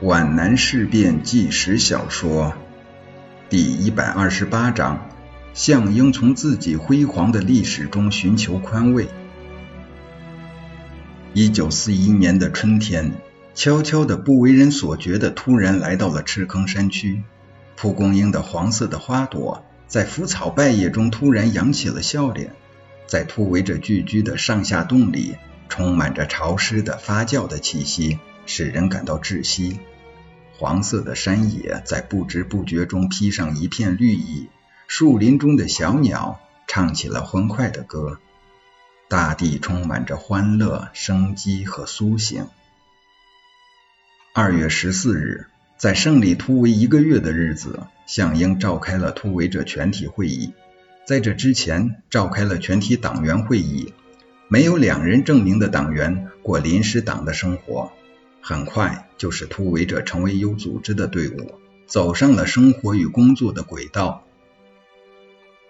皖南事变纪实小说第一百二十八章：项英从自己辉煌的历史中寻求宽慰。一九四一年的春天，悄悄的、不为人所觉的，突然来到了赤坑山区。蒲公英的黄色的花朵在腐草败叶中突然扬起了笑脸，在突围着聚居的上下洞里，充满着潮湿的发酵的气息。使人感到窒息。黄色的山野在不知不觉中披上一片绿意，树林中的小鸟唱起了欢快的歌，大地充满着欢乐、生机和苏醒。二月十四日，在胜利突围一个月的日子，项英召开了突围者全体会议。在这之前，召开了全体党员会议。没有两人证明的党员过临时党的生活。很快，就是突围者成为有组织的队伍，走上了生活与工作的轨道。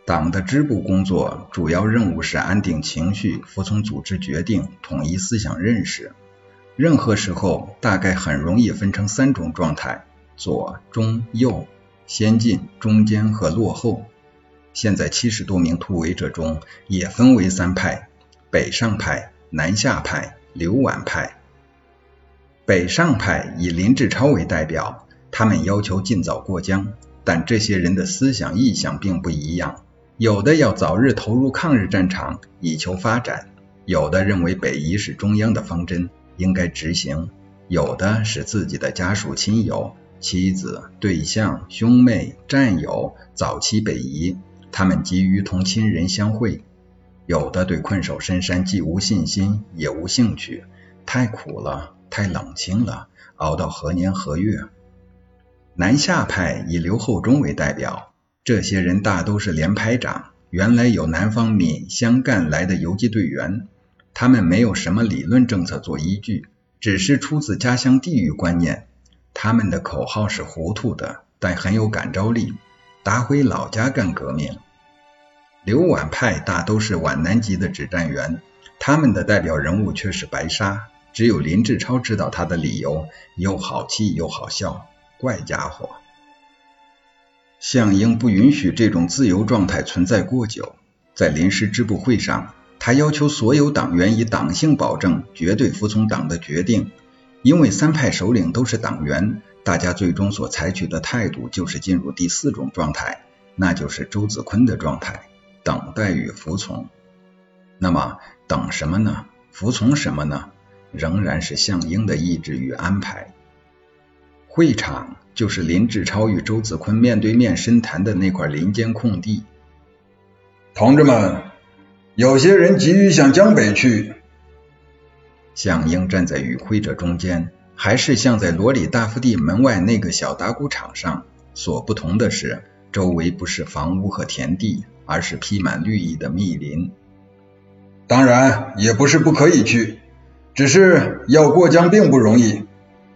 党的支部工作主要任务是安定情绪，服从组织决定，统一思想认识。任何时候，大概很容易分成三种状态：左、中、右；先进、中间和落后。现在七十多名突围者中，也分为三派：北上派、南下派、刘皖派。北上派以林志超为代表，他们要求尽早过江，但这些人的思想意向并不一样。有的要早日投入抗日战场以求发展，有的认为北移是中央的方针，应该执行，有的是自己的家属亲友、妻子、对象、兄妹、战友早期北移，他们急于同亲人相会，有的对困守深山既无信心也无兴趣，太苦了。太冷清了，熬到何年何月？南下派以刘厚忠为代表，这些人大都是连排长，原来有南方闽湘赣来的游击队员，他们没有什么理论政策做依据，只是出自家乡地域观念。他们的口号是糊涂的，但很有感召力，打回老家干革命。刘皖派大都是皖南籍的指战员，他们的代表人物却是白沙。只有林志超知道他的理由，又好气又好笑，怪家伙。项英不允许这种自由状态存在过久，在临时支部会上，他要求所有党员以党性保证，绝对服从党的决定。因为三派首领都是党员，大家最终所采取的态度就是进入第四种状态，那就是周子坤的状态：等待与服从。那么，等什么呢？服从什么呢？仍然是项英的意志与安排。会场就是林志超与周子坤面对面深谈的那块林间空地。同志们，有些人急于向江北去。项英站在与会者中间，还是像在罗里大福地门外那个小打谷场上。所不同的是，周围不是房屋和田地，而是披满绿意的密林。当然，也不是不可以去。只是要过江并不容易，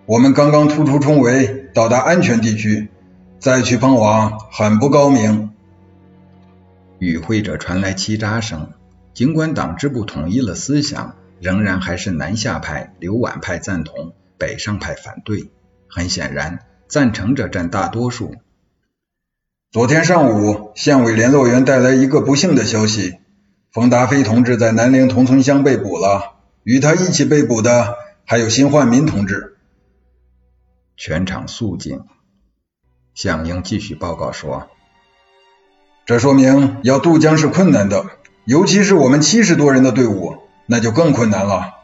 我们刚刚突出重围，到达安全地区，再去碰网很不高明。与会者传来叽喳声，尽管党支部统一了思想，仍然还是南下派、刘皖派赞同，北上派反对。很显然，赞成者占大多数。昨天上午，县委联络员带来一个不幸的消息：冯达飞同志在南陵同村乡被捕了。与他一起被捕的还有辛焕民同志。全场肃静。向英继续报告说：“这说明要渡江是困难的，尤其是我们七十多人的队伍，那就更困难了。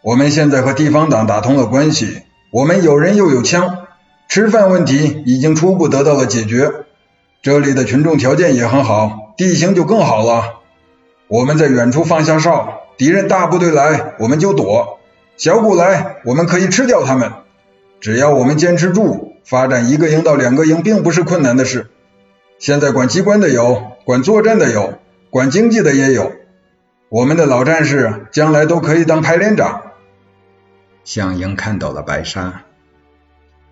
我们现在和地方党打通了关系，我们有人又有枪，吃饭问题已经初步得到了解决。这里的群众条件也很好，地形就更好了。我们在远处放下哨。”敌人大部队来，我们就躲；小股来，我们可以吃掉他们。只要我们坚持住，发展一个营到两个营，并不是困难的事。现在管机关的有，管作战的有，管经济的也有。我们的老战士将来都可以当排连长。项英看到了白沙。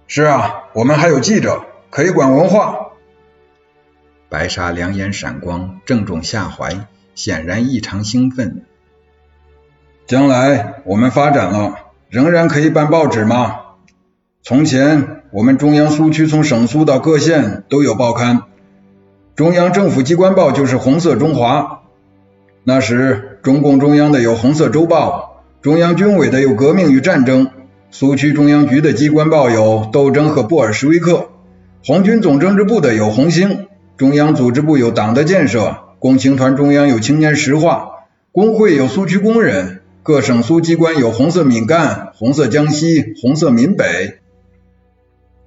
是啊，我们还有记者，可以管文化。白沙两眼闪光，正中下怀，显然异常兴奋。将来我们发展了，仍然可以办报纸吗？从前我们中央苏区从省苏到各县都有报刊，中央政府机关报就是《红色中华》。那时中共中央的有《红色周报》，中央军委的有《革命与战争》，苏区中央局的机关报有《斗争》和《布尔什维克》，红军总政治部的有《红星》，中央组织部有《党的建设》，共青团中央有《青年石化》，工会有《苏区工人》。各省苏机关有红色闽赣、红色江西、红色闽北。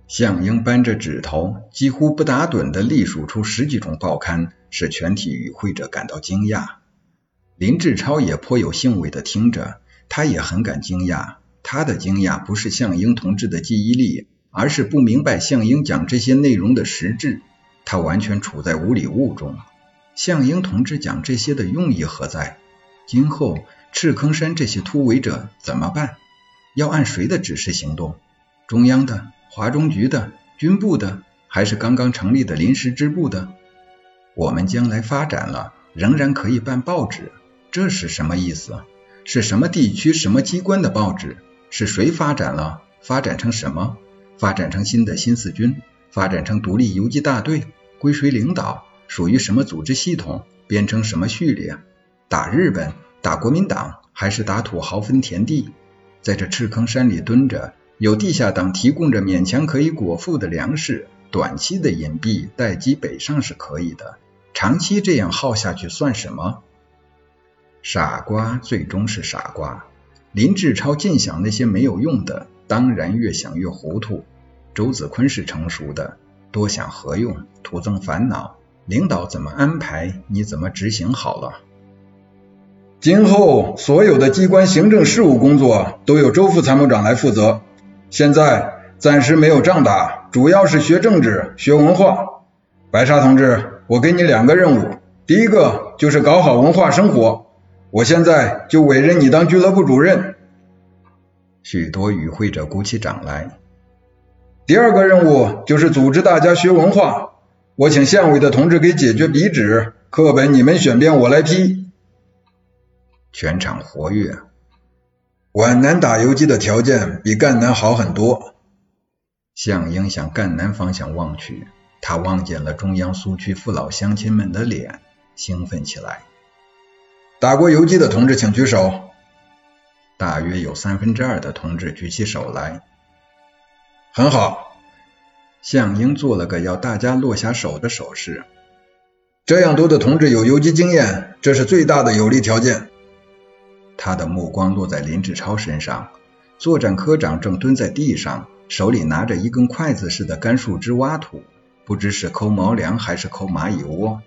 项英扳着指头，几乎不打盹的隶数出十几种报刊，使全体与会者感到惊讶。林志超也颇有兴味的听着，他也很感惊讶。他的惊讶不是项英同志的记忆力，而是不明白项英讲这些内容的实质。他完全处在无里雾中。项英同志讲这些的用意何在？今后。赤坑山这些突围者怎么办？要按谁的指示行动？中央的、华中局的、军部的，还是刚刚成立的临时支部的？我们将来发展了，仍然可以办报纸，这是什么意思？是什么地区、什么机关的报纸？是谁发展了？发展成什么？发展成新的新四军？发展成独立游击大队？归谁领导？属于什么组织系统？编成什么序列？打日本？打国民党还是打土豪分田地？在这赤坑山里蹲着，有地下党提供着勉强可以果腹的粮食，短期的隐蔽待机北上是可以的，长期这样耗下去算什么？傻瓜最终是傻瓜。林志超尽想那些没有用的，当然越想越糊涂。周子坤是成熟的，多想何用？徒增烦恼。领导怎么安排，你怎么执行好了。今后所有的机关行政事务工作都由周副参谋长来负责。现在暂时没有仗打，主要是学政治、学文化。白沙同志，我给你两个任务，第一个就是搞好文化生活。我现在就委任你当俱乐部主任。许多与会者鼓起掌来。第二个任务就是组织大家学文化。我请县委的同志给解决笔纸、课本，你们选编，我来批。全场活跃。皖南打游击的条件比赣南好很多。项英向赣南方向望去，他望见了中央苏区父老乡亲们的脸，兴奋起来。打过游击的同志请举手。大约有三分之二的同志举起手来。很好。项英做了个要大家落下手的手势。这样多的同志有游击经验，这是最大的有利条件。他的目光落在林志超身上，作战科长正蹲在地上，手里拿着一根筷子似的干树枝挖土，不知是抠毛粮还是抠蚂蚁窝。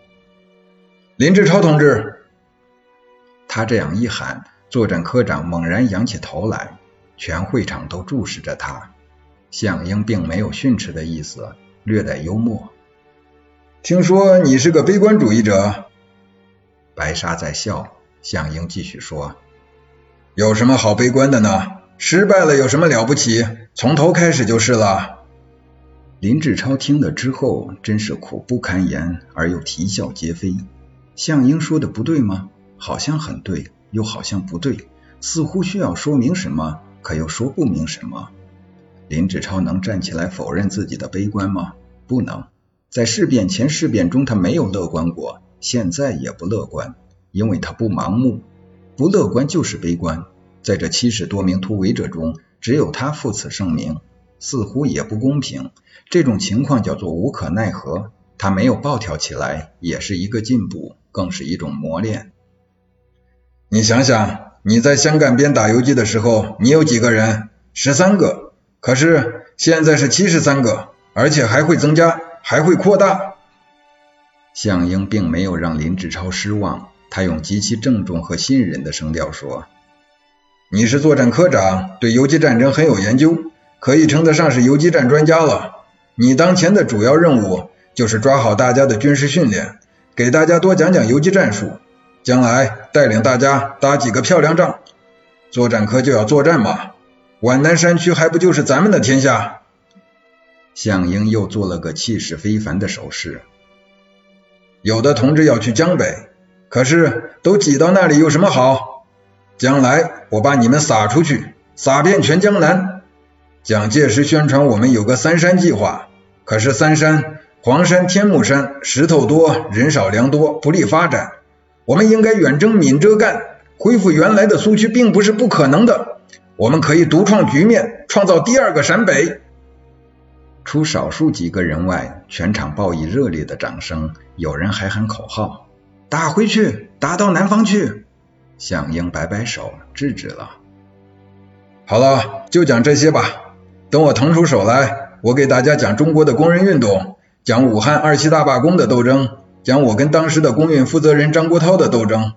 林志超同志，他这样一喊，作战科长猛然仰起头来，全会场都注视着他。项英并没有训斥的意思，略带幽默。听说你是个悲观主义者？白沙在笑，项英继续说。有什么好悲观的呢？失败了有什么了不起？从头开始就是了。林志超听了之后，真是苦不堪言，而又啼笑皆非。向英说的不对吗？好像很对，又好像不对，似乎需要说明什么，可又说不明什么。林志超能站起来否认自己的悲观吗？不能。在事变前、事变中，他没有乐观过，现在也不乐观，因为他不盲目。不乐观就是悲观，在这七十多名突围者中，只有他负此盛名，似乎也不公平。这种情况叫做无可奈何。他没有暴跳起来，也是一个进步，更是一种磨练。你想想，你在湘赣边打游击的时候，你有几个人？十三个。可是现在是七十三个，而且还会增加，还会扩大。项英并没有让林志超失望。他用极其郑重和信任的声调说：“你是作战科长，对游击战争很有研究，可以称得上是游击战专家了。你当前的主要任务就是抓好大家的军事训练，给大家多讲讲游击战术，将来带领大家打几个漂亮仗。作战科就要作战嘛，皖南山区还不就是咱们的天下？”项英又做了个气势非凡的手势：“有的同志要去江北。”可是都挤到那里有什么好？将来我把你们撒出去，撒遍全江南。蒋介石宣传我们有个三山计划，可是三山，黄山、天目山，石头多，人少粮多，不利发展。我们应该远征闽浙赣，恢复原来的苏区，并不是不可能的。我们可以独创局面，创造第二个陕北。除少数几个人外，全场报以热烈的掌声。有人还喊口号：“打回去，打到南方去！”项英摆摆手，制止了。好了，就讲这些吧。等我腾出手来，我给大家讲中国的工人运动，讲武汉二七大罢工的斗争，讲我跟当时的工运负责人张国焘的斗争。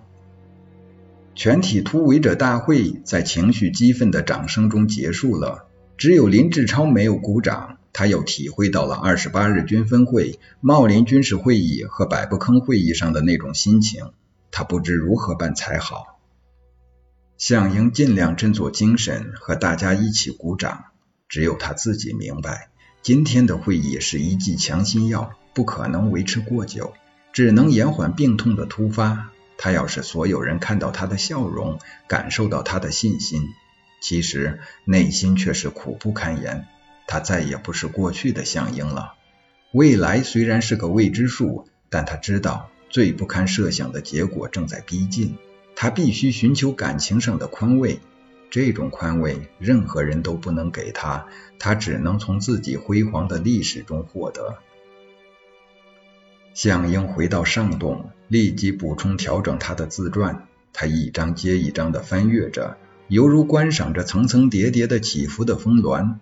全体突围者大会在情绪激愤的掌声中结束了，只有林志超没有鼓掌。他又体会到了二十八日军分会、茂林军事会议和百步坑会议上的那种心情，他不知如何办才好。项英尽量振作精神，和大家一起鼓掌。只有他自己明白，今天的会议是一剂强心药，不可能维持过久，只能延缓病痛的突发。他要是所有人看到他的笑容，感受到他的信心，其实内心却是苦不堪言。他再也不是过去的项英了。未来虽然是个未知数，但他知道最不堪设想的结果正在逼近。他必须寻求感情上的宽慰，这种宽慰任何人都不能给他，他只能从自己辉煌的历史中获得。项英回到上洞，立即补充调整他的自传。他一张接一张地翻阅着，犹如观赏着层层叠叠的起伏的峰峦。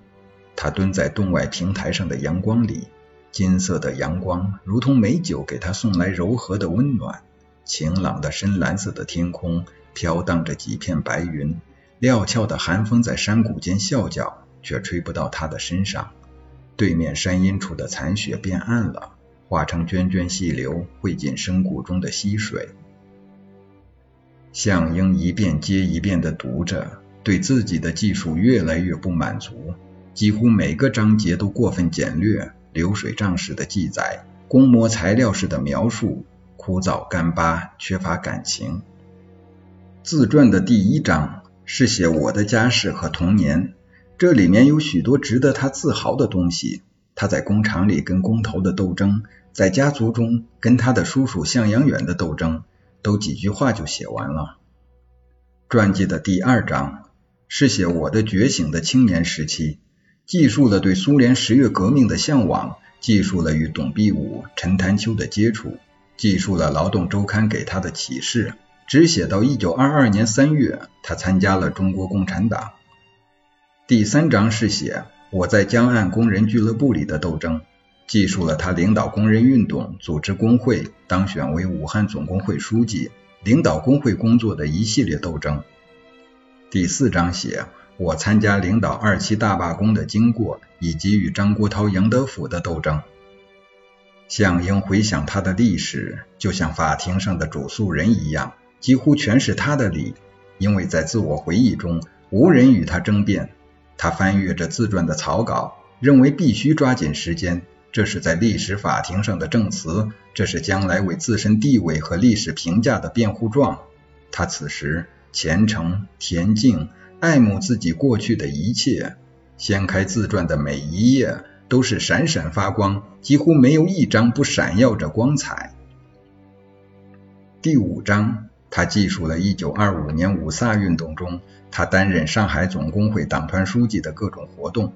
他蹲在洞外平台上的阳光里，金色的阳光如同美酒，给他送来柔和的温暖。晴朗的深蓝色的天空飘荡着几片白云，料峭的寒风在山谷间啸叫，却吹不到他的身上。对面山阴处的残雪变暗了。化成涓涓细流，汇进深谷中的溪水。项英一遍接一遍地读着，对自己的技术越来越不满足，几乎每个章节都过分简略，流水账式的记载，工模材料式的描述，枯燥干巴，缺乏感情。自传的第一章是写我的家世和童年，这里面有许多值得他自豪的东西。他在工厂里跟工头的斗争，在家族中跟他的叔叔向阳远的斗争，都几句话就写完了。传记的第二章是写我的觉醒的青年时期，记述了对苏联十月革命的向往，记述了与董必武、陈潭秋的接触，记述了劳动周刊给他的启示，只写到一九二二年三月，他参加了中国共产党。第三章是写。我在江岸工人俱乐部里的斗争，记述了他领导工人运动、组织工会、当选为武汉总工会书记、领导工会工作的一系列斗争。第四章写我参加领导二七大罢工的经过，以及与张国焘、杨德甫的斗争。项英回想他的历史，就像法庭上的主诉人一样，几乎全是他的理，因为在自我回忆中，无人与他争辩。他翻阅着自传的草稿，认为必须抓紧时间。这是在历史法庭上的证词，这是将来为自身地位和历史评价的辩护状。他此时虔诚、恬静，爱慕自己过去的一切。掀开自传的每一页都是闪闪发光，几乎没有一张不闪耀着光彩。第五章。他记述了1925年五卅运动中，他担任上海总工会党团书记的各种活动。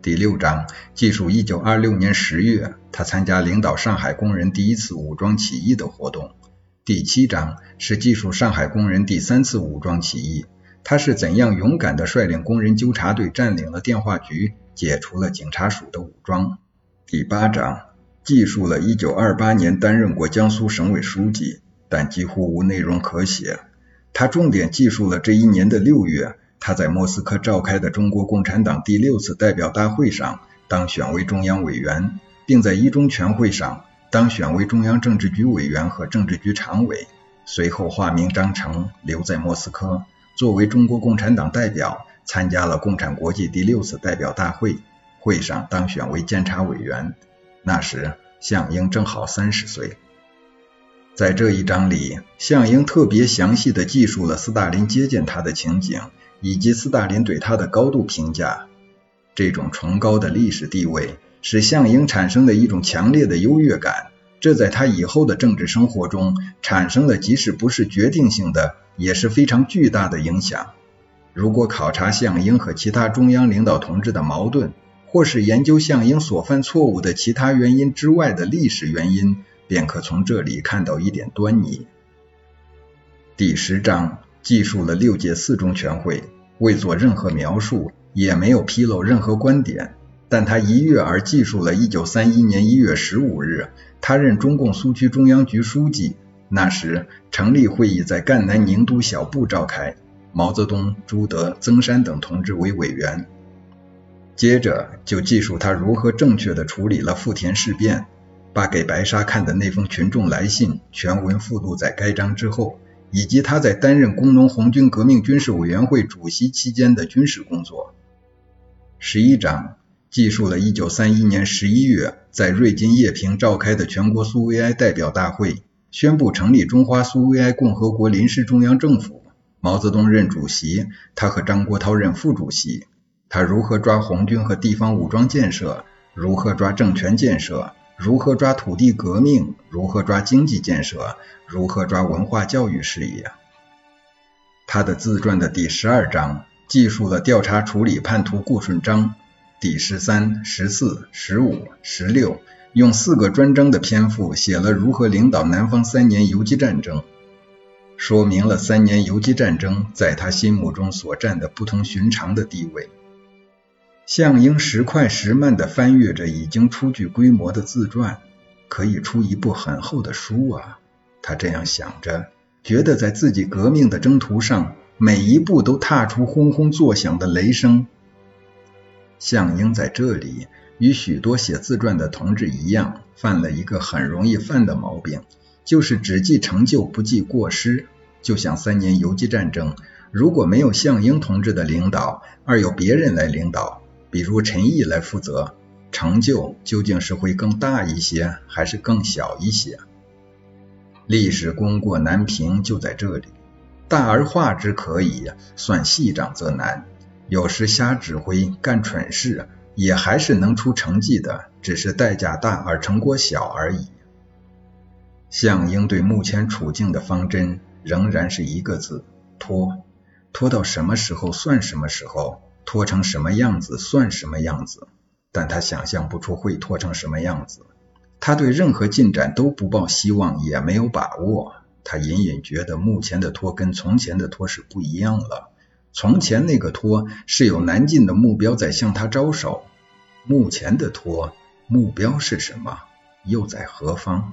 第六章记述1926年十月，他参加领导上海工人第一次武装起义的活动。第七章是记述上海工人第三次武装起义，他是怎样勇敢地率领工人纠察队占领了电话局，解除了警察署的武装。第八章记述了1928年担任过江苏省委书记。但几乎无内容可写。他重点记述了这一年的六月，他在莫斯科召开的中国共产党第六次代表大会上当选为中央委员，并在一中全会上当选为中央政治局委员和政治局常委。随后化名张成，留在莫斯科，作为中国共产党代表参加了共产国际第六次代表大会，会上当选为监察委员。那时项英正好三十岁。在这一章里，项英特别详细地记述了斯大林接见他的情景，以及斯大林对他的高度评价。这种崇高的历史地位使项英产生了一种强烈的优越感，这在他以后的政治生活中产生了即使不是决定性的，也是非常巨大的影响。如果考察项英和其他中央领导同志的矛盾，或是研究项英所犯错误的其他原因之外的历史原因，便可从这里看到一点端倪。第十章记述了六届四中全会，未做任何描述，也没有披露任何观点，但他一跃而记述了1931年1月15日，他任中共苏区中央局书记，那时成立会议在赣南宁都小布召开，毛泽东、朱德、曾山等同志为委员。接着就记述他如何正确地处理了富田事变，把给白沙看的那封群众来信全文附录在该章之后。以及他在担任工农红军革命军事委员会主席期间的军事工作。十一章记述了1931年11月在瑞金叶平召开的全国苏维埃代表大会，宣布成立中华苏维埃共和国临时中央政府，毛泽东任主席，他和张国焘任副主席。他如何抓红军和地方武装建设，如何抓政权建设。如何抓土地革命？如何抓经济建设？如何抓文化教育事业？他的自传的第十二章记述了调查处理叛徒顾顺章，第十三、十四、十五、十六用四个专章的篇幅写了如何领导南方三年游击战争，说明了三年游击战争在他心目中所占的不同寻常的地位。项英时快时慢地翻阅着已经初具规模的自传，可以出一部很厚的书啊！他这样想着，觉得在自己革命的征途上，每一步都踏出轰轰作响的雷声。项英在这里与许多写自传的同志一样，犯了一个很容易犯的毛病，就是只记成就不记过失。就像三年游击战争，如果没有项英同志的领导，而由别人来领导。比如陈毅来负责，成就究竟是会更大一些，还是更小一些？历史功过难评就在这里。大而化之可以，算细长则难。有时瞎指挥干蠢事，也还是能出成绩的，只是代价大而成果小而已。项英对目前处境的方针仍然是一个字：拖。拖到什么时候算什么时候。拖成什么样子算什么样子，但他想象不出会拖成什么样子。他对任何进展都不抱希望，也没有把握。他隐隐觉得目前的拖跟从前的拖是不一样了。从前那个拖是有难进的目标在向他招手，目前的托目标是什么？又在何方？